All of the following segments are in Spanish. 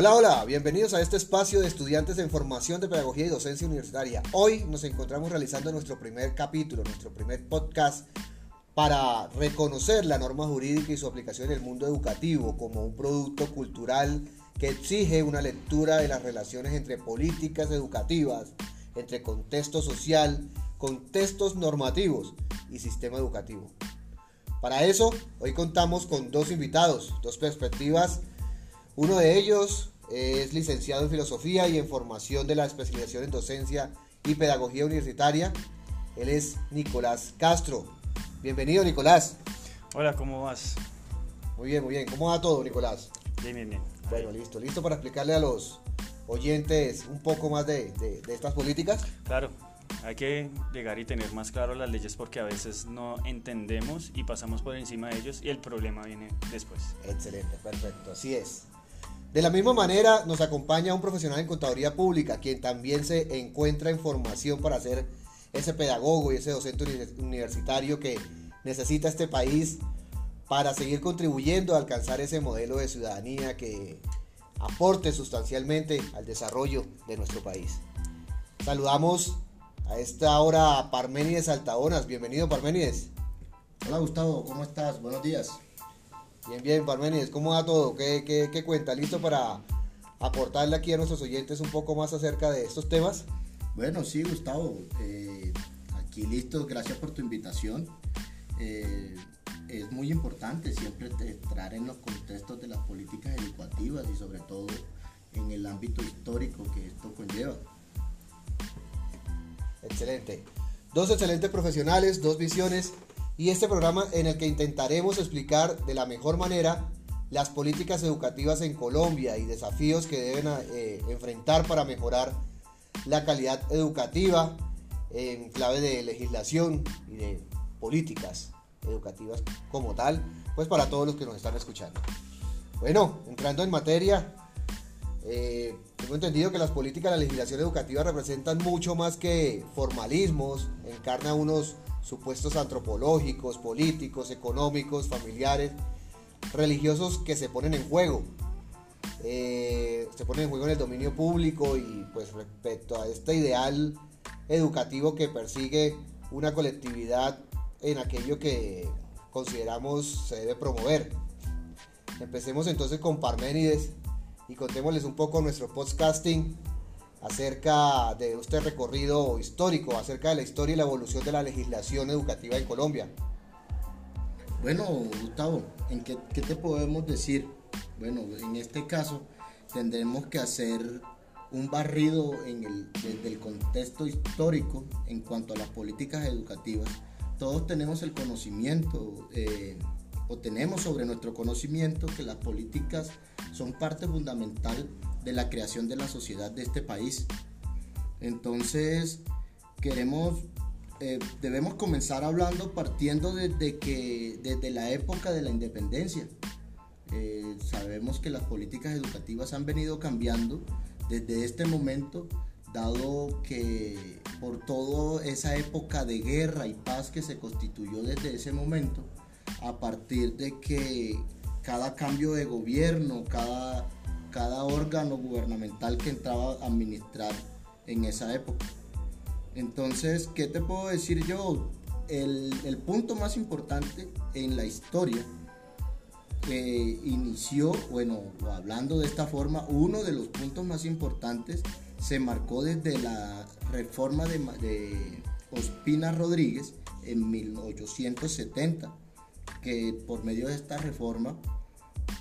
Hola, hola, bienvenidos a este espacio de estudiantes en formación de pedagogía y docencia universitaria. Hoy nos encontramos realizando nuestro primer capítulo, nuestro primer podcast para reconocer la norma jurídica y su aplicación en el mundo educativo como un producto cultural que exige una lectura de las relaciones entre políticas educativas, entre contexto social, contextos normativos y sistema educativo. Para eso, hoy contamos con dos invitados, dos perspectivas uno de ellos es licenciado en Filosofía y en Formación de la especialización en Docencia y Pedagogía Universitaria. Él es Nicolás Castro. Bienvenido, Nicolás. Hola, ¿cómo vas? Muy bien, muy bien. ¿Cómo va todo, Nicolás? Bien, bien, bien. Bueno, listo. ¿Listo para explicarle a los oyentes un poco más de, de estas políticas? Claro, hay que llegar y tener más claro las leyes porque a veces no entendemos y pasamos por encima de ellos y el problema viene después. Excelente, perfecto, así es. De la misma manera, nos acompaña un profesional en contaduría pública, quien también se encuentra en formación para ser ese pedagogo y ese docente universitario que necesita este país para seguir contribuyendo a alcanzar ese modelo de ciudadanía que aporte sustancialmente al desarrollo de nuestro país. Saludamos a esta hora a Parménides Altaonas. Bienvenido, Parménides. Hola, Gustavo, ¿cómo estás? Buenos días. Bien, bien, Parmenides, ¿cómo va todo? ¿Qué, qué, cuenta? ¿Listo para aportarle aquí a nuestros oyentes un poco más acerca de estos temas? Bueno, sí, Gustavo, eh, aquí listo, gracias por tu invitación. Eh, es muy importante siempre entrar en los contextos de las políticas educativas y sobre todo en el ámbito histórico que esto conlleva. Excelente. Dos excelentes profesionales, dos visiones y este programa en el que intentaremos explicar de la mejor manera las políticas educativas en Colombia y desafíos que deben eh, enfrentar para mejorar la calidad educativa en clave de legislación y de políticas educativas como tal, pues para todos los que nos están escuchando. Bueno, entrando en materia, eh, tengo entendido que las políticas de la legislación educativa representan mucho más que formalismos, encarna unos supuestos antropológicos, políticos, económicos, familiares, religiosos que se ponen en juego. Eh, se ponen en juego en el dominio público y pues respecto a este ideal educativo que persigue una colectividad en aquello que consideramos se debe promover. Empecemos entonces con Parménides y contémosles un poco nuestro podcasting acerca de este recorrido histórico, acerca de la historia y la evolución de la legislación educativa en Colombia. Bueno, Gustavo, ¿en qué, te podemos decir? Bueno, en este caso tendremos que hacer un barrido en el, desde contexto histórico en cuanto a las políticas educativas. Todos tenemos el conocimiento eh, o tenemos sobre nuestro conocimiento que las políticas son parte fundamental de la creación de la sociedad de este país. Entonces, queremos, eh, debemos comenzar hablando partiendo desde, que, desde la época de la independencia. Eh, sabemos que las políticas educativas han venido cambiando desde este momento, dado que por toda esa época de guerra y paz que se constituyó desde ese momento, a partir de que cada cambio de gobierno, cada cada órgano gubernamental que entraba a administrar en esa época. Entonces, ¿qué te puedo decir yo? El, punto más importante en la historia que inició, bueno, hablando de esta forma, uno de los puntos más importantes se marcó desde la reforma de, de Ospina Rodríguez en 1870, que por medio de esta reforma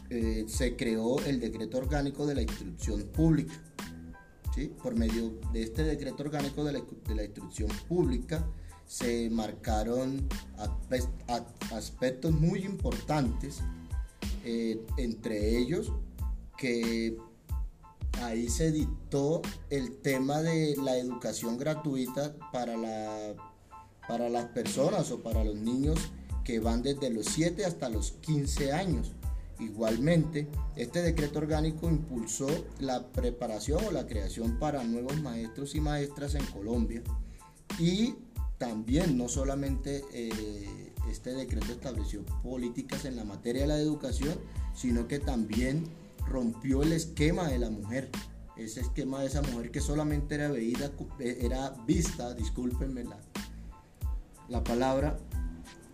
eh, se creó el decreto orgánico de la instrucción pública. ¿sí? Por medio de este decreto orgánico de la, instrucción pública se marcaron aspectos muy importantes, eh, entre ellos que ahí se dictó el tema de la educación gratuita para, la, para las personas o para los niños que van desde los 7 hasta los 15 años. Igualmente, este decreto orgánico impulsó la preparación o la creación para nuevos maestros y maestras en Colombia. Y también no solamente eh, este decreto estableció políticas en la materia de la educación, sino que también rompió el esquema de la mujer, ese esquema de esa mujer que solamente era, veída, era vista, discúlpenme la, la palabra,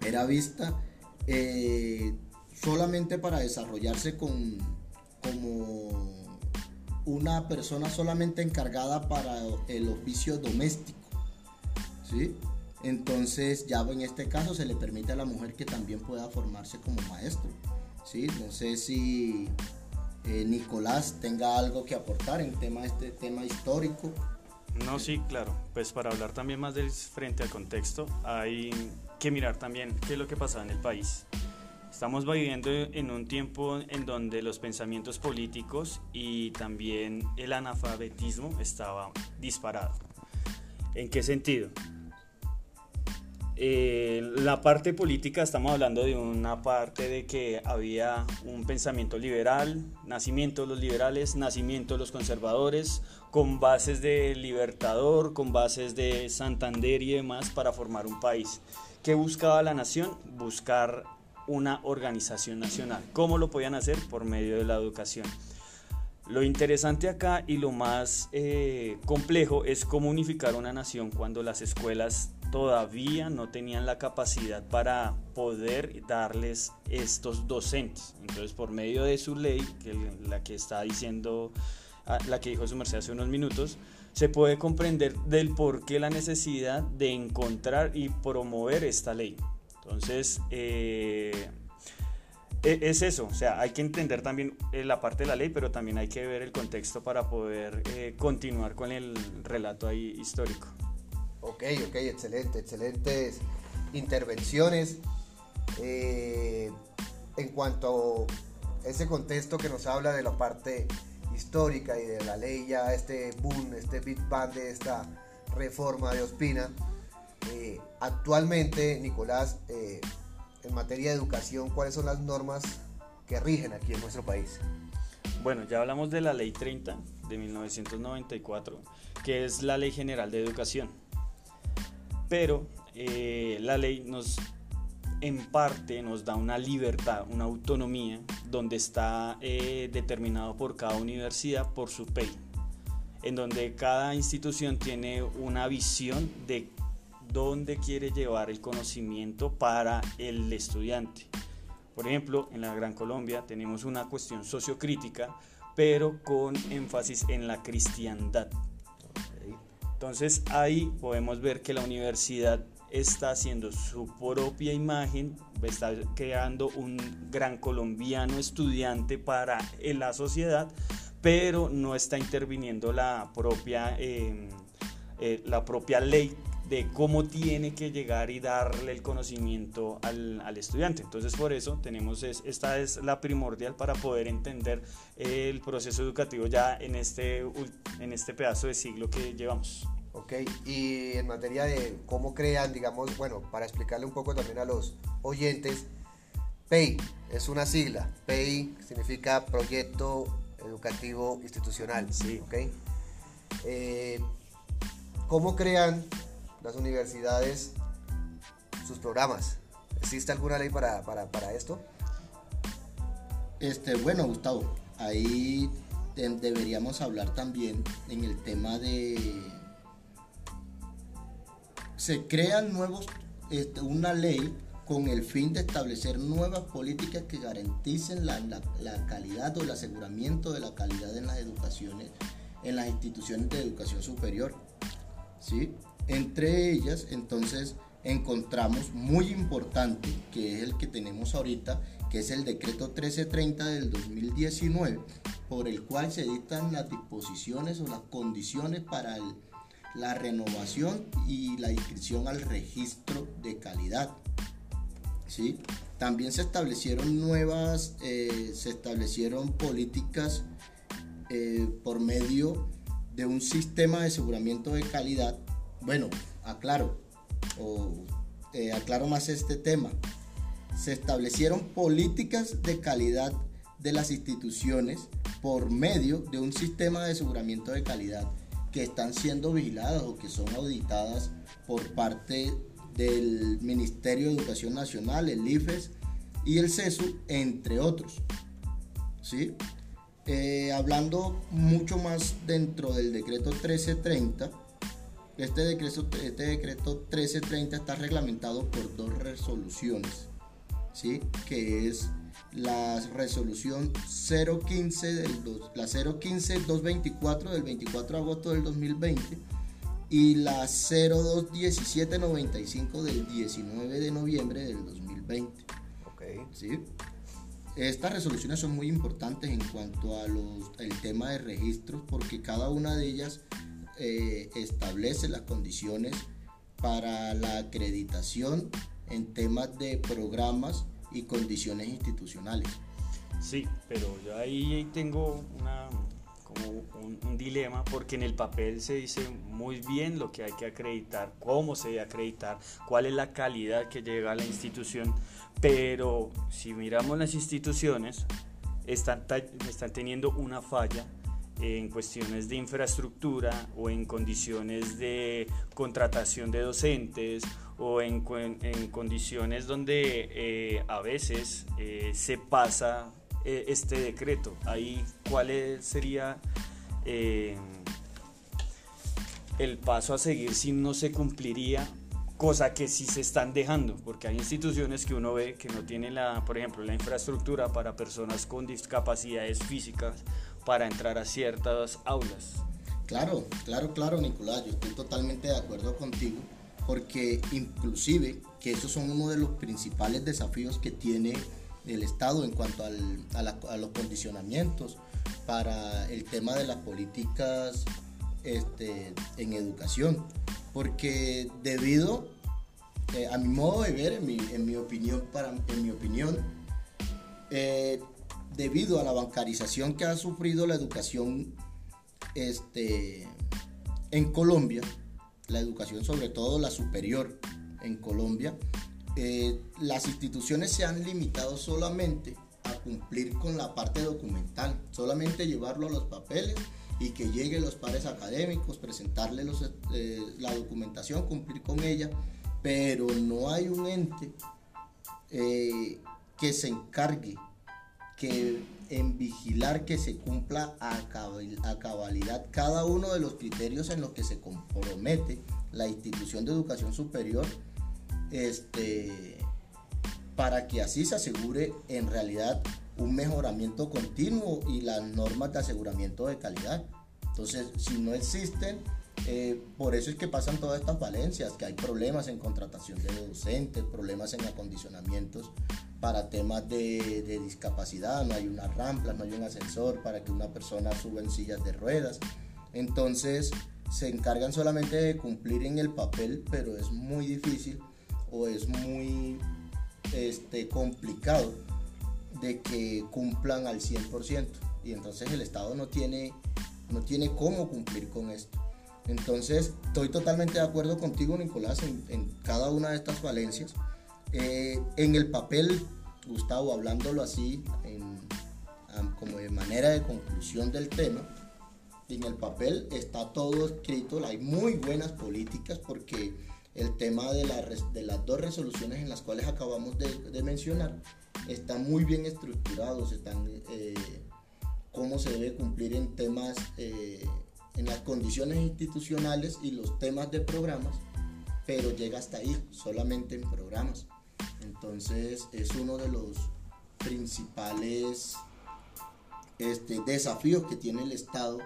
era vista eh, solamente para desarrollarse con, como una persona solamente encargada para el oficio doméstico. ¿sí? Entonces ya en este caso se le permite a la mujer que también pueda formarse como maestro. ¿sí? No sé si eh, Nicolás tenga algo que aportar en tema, este tema histórico. No, sí, claro. Pues para hablar también más del frente al contexto, hay que mirar también qué es lo que pasaba en el país. Estamos viviendo en un tiempo en donde los pensamientos políticos y también el analfabetismo estaba disparado. ¿En qué sentido? Eh, la parte política estamos hablando de una parte de que había un pensamiento liberal, nacimiento de los liberales, nacimiento de los conservadores, con bases de Libertador, con bases de Santander y demás para formar un país. ¿Qué buscaba la nación? Buscar una organización nacional. ¿Cómo lo podían hacer? Por medio de la educación. Lo interesante acá y lo más eh, complejo es cómo unificar una nación cuando las escuelas todavía no tenían la capacidad para poder darles estos docentes. Entonces, por medio de su ley, que la que está diciendo, ah, la que dijo su merced hace unos minutos, se puede comprender del por qué la necesidad de encontrar y promover esta ley. Entonces, eh, e, es eso, o sea, hay que entender también eh, la parte de la ley, pero también hay que ver el contexto para poder eh, continuar con el relato ahí histórico. Ok, ok, excelente, excelentes intervenciones. en cuanto a ese contexto que nos habla de la parte histórica y de la ley ya, este boom, este big bang de esta reforma de Ospina, actualmente, Nicolás, eh, en materia de educación, ¿cuáles son las normas que rigen aquí en nuestro país? Bueno, ya hablamos de la Ley 30 de 1994, que es la Ley General de Educación. Pero eh, la ley nos, en parte, nos da una libertad, una autonomía, donde está determinado por cada universidad por su PEI, en donde cada institución tiene una visión de dónde quiere llevar el conocimiento para el estudiante. Por ejemplo, en la Gran Colombia tenemos una cuestión sociocrítica, pero con énfasis en la cristiandad. Entonces ahí podemos ver que la universidad está haciendo su propia imagen, está creando un gran colombiano estudiante para la sociedad, pero no está interviniendo la propia, eh, eh, la propia ley de cómo tiene que llegar y darle el conocimiento al, al estudiante. Entonces por eso tenemos, esta es la primordial para poder entender el proceso educativo ya en este, en este pedazo de siglo que llevamos. Ok, y en materia de cómo crean, digamos, bueno, para explicarle un poco también a los oyentes, PEI es una sigla, PEI significa Proyecto Educativo Institucional, sí. ok. Eh, ¿Cómo crean las universidades sus programas. ¿Existe alguna ley para, esto? Este, bueno, Gustavo, ahí deberíamos hablar también en el tema de... Se crean nuevos, este, una ley con el fin de establecer nuevas políticas que garanticen la, la, calidad o el aseguramiento de la calidad en las educaciones, en las instituciones de educación superior. ¿sí? Entre ellas, entonces, encontramos muy importante, que es el que tenemos ahorita, que es el decreto 1330 del 2019, por el cual se dictan las disposiciones o las condiciones para la renovación y la inscripción al registro de calidad. ¿Sí? También se establecieron nuevas, eh, se establecieron políticas eh, por medio de un sistema de aseguramiento de calidad bueno, aclaro, o eh, aclaro más este tema. Se establecieron políticas de calidad de las instituciones por medio de un sistema de aseguramiento de calidad que están siendo vigiladas o que son auditadas por parte del Ministerio de Educación Nacional, el IFES y el CESU, entre otros. ¿Sí? Eh, hablando mucho más dentro del decreto 1330, este decreto, este decreto 1330 está reglamentado por dos resoluciones, ¿sí? que es la resolución 015 del la 015 224 del 24 de agosto del 2020 y la 021795 del 19 de noviembre del 2020. Okay. ¿sí? Estas resoluciones son muy importantes en cuanto a los, el tema de registros porque cada una de ellas eh, establece las condiciones para la acreditación en temas de programas y condiciones institucionales. Sí, pero yo ahí tengo una, como un, un, dilema porque en el papel se dice muy bien lo que hay que acreditar, cómo se debe acreditar, cuál es la calidad que llega a la institución, pero si miramos las instituciones, están, están teniendo una falla en cuestiones de infraestructura o en condiciones de contratación de docentes o en, en condiciones donde eh, a veces eh, se pasa eh, este decreto. Ahí, ¿cuál sería el paso a seguir si no se cumpliría? Cosa que sí se están dejando, porque hay instituciones que uno ve que no tienen, la, por ejemplo, la infraestructura para personas con discapacidades físicas para entrar a ciertas aulas. Claro, claro, claro, Nicolás, yo estoy totalmente de acuerdo contigo, porque inclusive que esos son uno de los principales desafíos que tiene el Estado en cuanto al, a, los condicionamientos para el tema de las políticas este, en educación. Porque debido, eh, a mi modo de ver, en mi, en mi opinión, para, en mi opinión eh, debido a la bancarización que ha sufrido la educación este, en Colombia, la educación sobre todo la superior en Colombia, eh, las instituciones se han limitado solamente a cumplir con la parte documental, solamente llevarlo a los papeles y que lleguen los pares académicos, presentarle eh, la documentación, cumplir con ella, pero no hay un ente eh, que se encargue en vigilar que se cumpla a, a cabalidad cada uno de los criterios en los que se compromete la institución de educación superior este, para que así se asegure en realidad un mejoramiento continuo y las normas de aseguramiento de calidad. Entonces, si no existen, eh, por eso es que pasan todas estas valencias, que hay problemas en contratación de docentes, problemas en acondicionamientos para temas de, discapacidad, no hay una rampa, no hay un ascensor para que una persona suba en sillas de ruedas. Entonces, se encargan solamente de cumplir en el papel, pero es muy difícil o es muy este, complicado de que cumplan al 100% y entonces el Estado no tiene, no tiene cómo cumplir con esto. Entonces estoy totalmente de acuerdo contigo Nicolás en, cada una de estas valencias. Eh, en el papel, Gustavo, hablándolo así, como de manera de conclusión del tema, en el papel está todo escrito, hay muy buenas políticas porque el tema de, las dos resoluciones en las cuales acabamos de, mencionar están muy bien estructurados, están eh, cómo se debe cumplir en temas, eh, en las condiciones institucionales y los temas de programas, pero llega hasta ahí, solamente en programas. Entonces es uno de los principales este, desafíos que tiene el Estado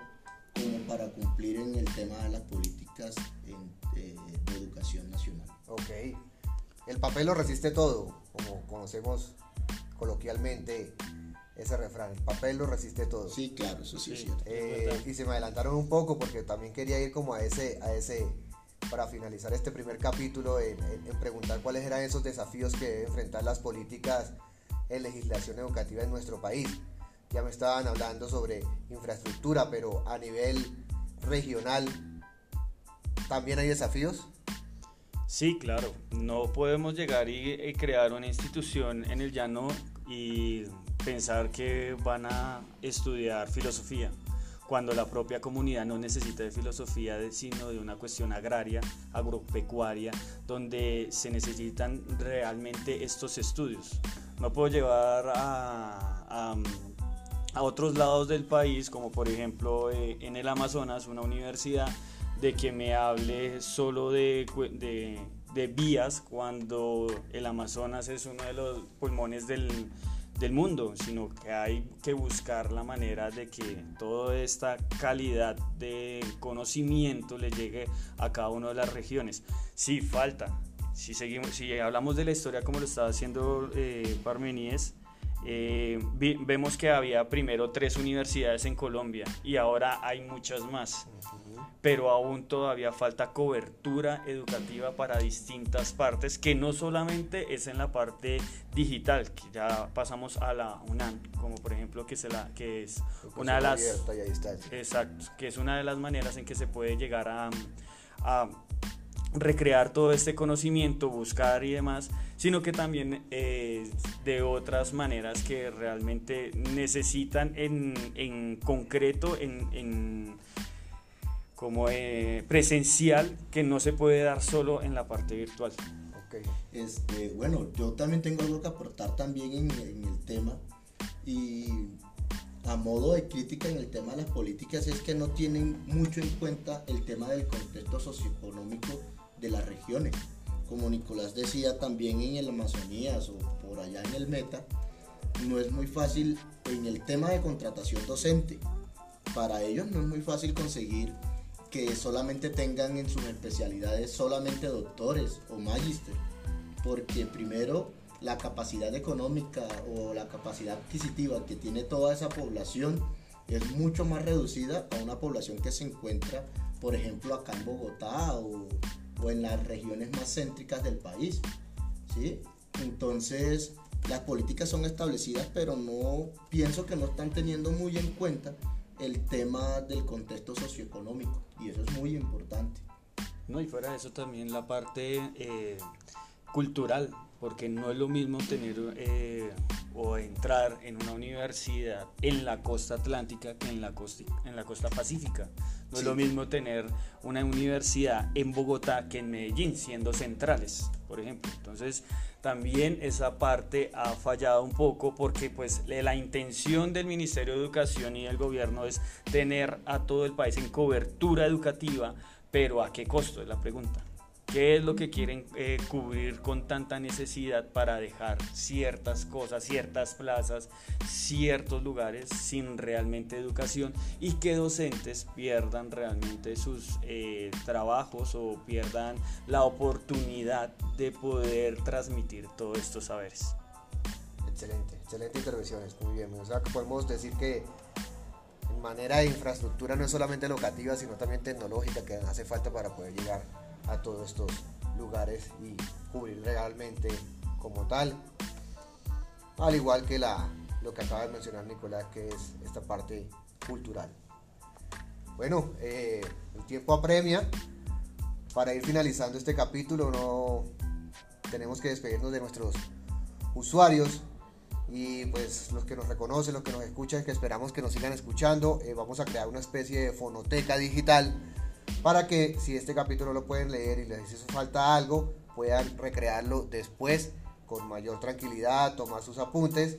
como para cumplir en el tema de las políticas de, educación nacional. Ok. El papel lo resiste todo, como conocemos coloquialmente ese refrán, el papel lo resiste todo. Sí, claro, eso sí, es cierto. Eh, y se me adelantaron un poco porque también quería ir como a ese, a ese para finalizar este primer capítulo, en, en preguntar cuáles eran esos desafíos que deben enfrentar las políticas en legislación educativa en nuestro país ya me estaban hablando sobre infraestructura, pero a nivel regional también hay desafíos. Sí, claro. No podemos llegar y, crear una institución en el llano y pensar que van a estudiar filosofía cuando la propia comunidad no necesita de filosofía, sino de una cuestión agraria, agropecuaria, donde se necesitan realmente estos estudios. No puedo llevar a a otros lados del país, como por ejemplo eh, en el Amazonas, una universidad, de que me hable solo de, de, de, vías cuando el Amazonas es uno de los pulmones del, del mundo, sino que hay que buscar la manera de que toda esta calidad de conocimiento le llegue a cada una de las regiones. Sí, falta. Si, seguimos, si hablamos de la historia como lo estaba haciendo eh, Parmeníes, eh, vemos que había primero tres universidades en Colombia y ahora hay muchas más pero aún todavía falta cobertura educativa para distintas partes, que no solamente es en la parte digital, que ya pasamos a la UNAM, como por ejemplo que, se la, que es una de las... Exacto, que es una de las maneras en que se puede llegar a, a recrear todo este conocimiento, buscar y demás, sino que también eh, de otras maneras que realmente necesitan en, en concreto, en, en como eh, presencial que no se puede dar solo en la parte virtual. Okay. Este, bueno, yo también tengo algo que aportar también en, el tema y a modo de crítica en el tema de las políticas es que no tienen mucho en cuenta el tema del contexto socioeconómico de las regiones. Como Nicolás decía también en el Amazonías o por allá en el Meta, no es muy fácil en el tema de contratación docente. Para ellos no es muy fácil conseguir que solamente tengan en sus especialidades solamente doctores o magíster, porque primero la capacidad económica o la capacidad adquisitiva que tiene toda esa población es mucho más reducida a una población que se encuentra, por ejemplo, acá en Bogotá o, o en las regiones más céntricas del país. ¿sí? Entonces, las políticas son establecidas, pero no pienso que no están teniendo muy en cuenta el tema del contexto socioeconómico y eso es muy importante. No, y fuera de eso también la parte eh, cultural, porque no es lo mismo tener eh, o entrar en una universidad en la costa atlántica que en la costa, en la costa pacífica. No es lo mismo tener una universidad en Bogotá que en Medellín, siendo centrales, por ejemplo. Entonces, también esa parte ha fallado un poco porque pues la intención del Ministerio de Educación y del gobierno es tener a todo el país en cobertura educativa, pero ¿a qué costo? Es la pregunta. ¿Qué es lo que quieren eh, cubrir con tanta necesidad para dejar ciertas cosas, ciertas plazas, ciertos lugares sin realmente educación y que docentes pierdan realmente sus eh, trabajos o pierdan la oportunidad de poder transmitir todos estos saberes? Excelente, excelente intervenciones, muy bien. O sea podemos decir que en manera de infraestructura no es solamente educativa, sino también tecnológica que hace falta para poder llegar a todos estos lugares y cubrir realmente como tal. Al igual que la, lo que acaba de mencionar Nicolás, que es esta parte cultural. Bueno, eh, el tiempo apremia. Para ir finalizando este capítulo, no tenemos que despedirnos de nuestros usuarios y pues los que nos reconocen, los que nos escuchan, que esperamos que nos sigan escuchando. Eh, vamos a crear una especie de fonoteca digital para que si este capítulo lo pueden leer y les hizo falta algo, puedan recrearlo después con mayor tranquilidad, tomar sus apuntes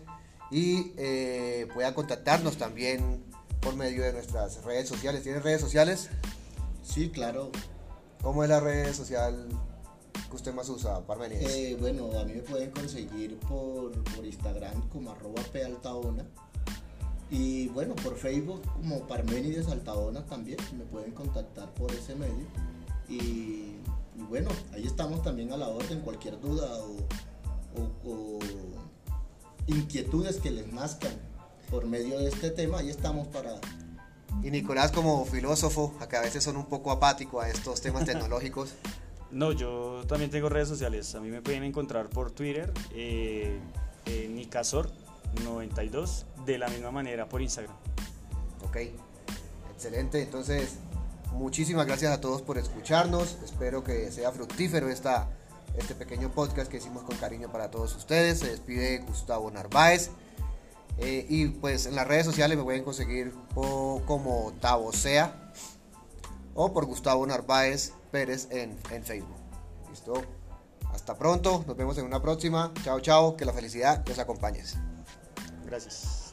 y eh, puedan contactarnos también por medio de nuestras redes sociales. ¿Tienes redes sociales? Sí, claro. ¿Cómo es la red social que usted más usa, Parmenides? Eh, bueno, a mí me pueden conseguir por, por Instagram como arroba pealtaona y bueno, por Facebook como Parménides Altadona también, me pueden contactar por ese medio. Y, bueno, ahí estamos también a la orden, cualquier duda o, inquietudes que les nazcan por medio de este tema, ahí estamos para... Y Nicolás como filósofo, acá a veces son un poco apático a estos temas tecnológicos. No, yo también tengo redes sociales, a mí me pueden encontrar por Twitter, eh, eh Nicasor, 92 de la misma manera por Instagram. Ok, excelente. Entonces, muchísimas gracias a todos por escucharnos. Espero que sea fructífero esta, este pequeño podcast que hicimos con cariño para todos ustedes. Se despide Gustavo Narváez. Eh, y pues en las redes sociales me pueden conseguir como Tabosea o por Gustavo Narváez Pérez en, en Facebook. ¿Listo? Hasta pronto, nos vemos en una próxima. Chao, chao, que la felicidad los acompañe. Gracias.